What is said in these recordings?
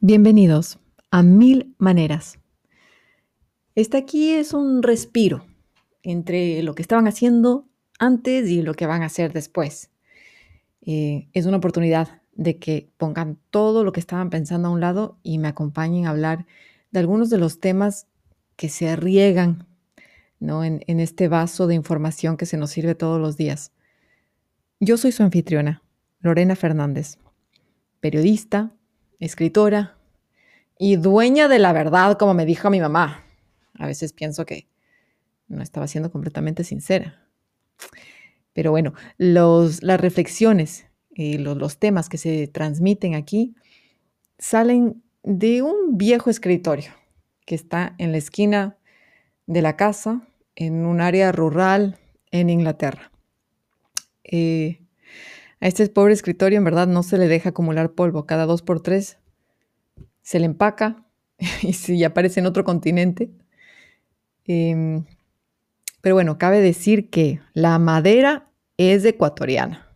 Bienvenidos a Mil Maneras. Este aquí es un respiro entre lo que estaban haciendo antes y lo que van a hacer después. Eh, es una oportunidad de que pongan todo lo que estaban pensando a un lado y me acompañen a hablar de algunos de los temas que se riegan ¿no? en, en este vaso de información que se nos sirve todos los días. Yo soy su anfitriona, Lorena Fernández, periodista, escritora y dueña de la verdad, como me dijo mi mamá. A veces pienso que no estaba siendo completamente sincera. Pero bueno, los, las reflexiones y los, los temas que se transmiten aquí salen de un viejo escritorio que está en la esquina de la casa, en un área rural en Inglaterra. Eh, a este pobre escritorio en verdad no se le deja acumular polvo. Cada dos por tres se le empaca y si aparece en otro continente. Em, pero bueno, cabe decir que la madera es ecuatoriana.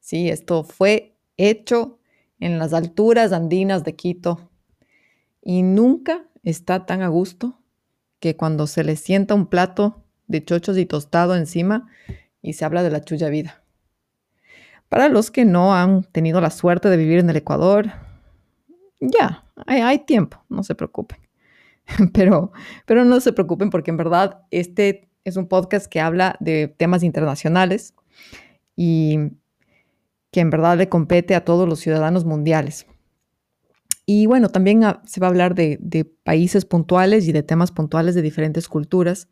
Sí, esto fue hecho en las alturas andinas de Quito y nunca está tan a gusto que cuando se le sienta un plato de chochos y tostado encima y se habla de la chulla vida. Para los que no han tenido la suerte de vivir en el Ecuador, ya, hay, tiempo, no se preocupen. Pero, pero no se preocupen porque en verdad este es un podcast que habla de temas internacionales y que en verdad le compete a todos los ciudadanos mundiales. Y bueno, también se va a hablar de, de, países puntuales y de temas puntuales de diferentes culturas,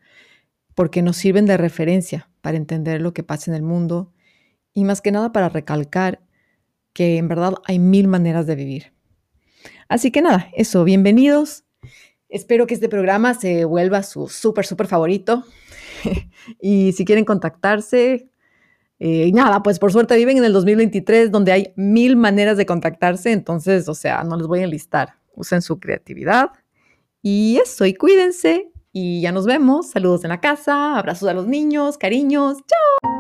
porque nos sirven de referencia para entender lo que pasa en el mundo y más que nada para recalcar que en verdad hay mil maneras de vivir. Así que nada, eso, bienvenidos. Espero que este programa se vuelva su súper, súper favorito. y si quieren contactarse, eh, nada, pues por suerte viven en el 2023 donde hay mil maneras de contactarse, entonces, o sea, no les voy a enlistar. Usen su creatividad. Y eso, y cuídense. Y ya nos vemos. Saludos en la casa, abrazos a los niños, cariños. Chao.